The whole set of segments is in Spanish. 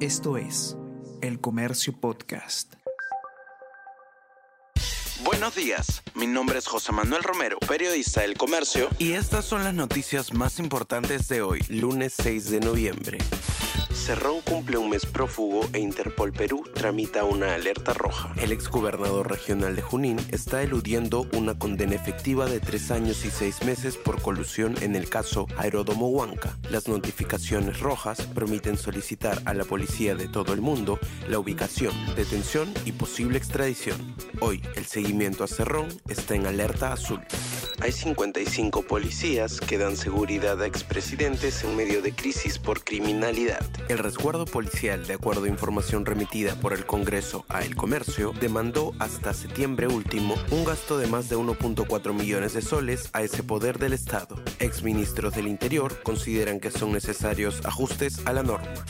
Esto es El Comercio Podcast. Buenos días, mi nombre es José Manuel Romero, periodista del Comercio, y estas son las noticias más importantes de hoy, lunes 6 de noviembre. Cerrón cumple un mes prófugo e Interpol Perú tramita una alerta roja. El exgobernador regional de Junín está eludiendo una condena efectiva de tres años y seis meses por colusión en el caso Aeródromo Huanca. Las notificaciones rojas permiten solicitar a la policía de todo el mundo la ubicación, detención y posible extradición. Hoy, el seguimiento a Cerrón está en alerta azul. Hay 55 policías que dan seguridad a expresidentes en medio de crisis por criminalidad. El resguardo policial, de acuerdo a información remitida por el Congreso a El Comercio, demandó hasta septiembre último un gasto de más de 1.4 millones de soles a ese poder del Estado. Exministros del Interior consideran que son necesarios ajustes a la norma.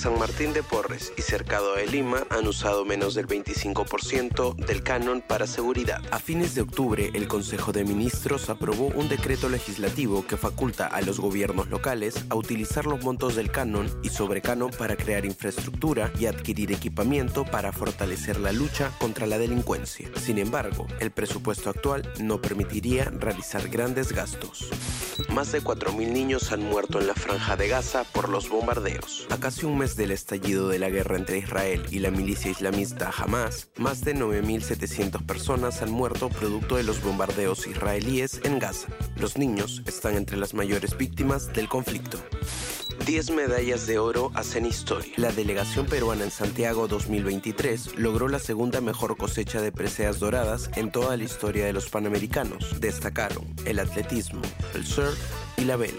San Martín de Porres y Cercado de Lima han usado menos del 25% del canon para seguridad. A fines de octubre, el Consejo de Ministros aprobó un decreto legislativo que faculta a los gobiernos locales a utilizar los montos del canon y sobrecanon para crear infraestructura y adquirir equipamiento para fortalecer la lucha contra la delincuencia. Sin embargo, el presupuesto actual no permitiría realizar grandes gastos. Más de 4.000 niños han muerto en la franja de Gaza por los bombardeos. A casi un mes del estallido de la guerra entre Israel y la milicia islamista Hamas, más de 9.700 personas han muerto producto de los bombardeos israelíes en Gaza. Los niños están entre las mayores víctimas del conflicto. 10 medallas de oro hacen historia. La delegación peruana en Santiago 2023 logró la segunda mejor cosecha de preseas doradas en toda la historia de los Panamericanos. Destacaron el atletismo, el surf y la vela.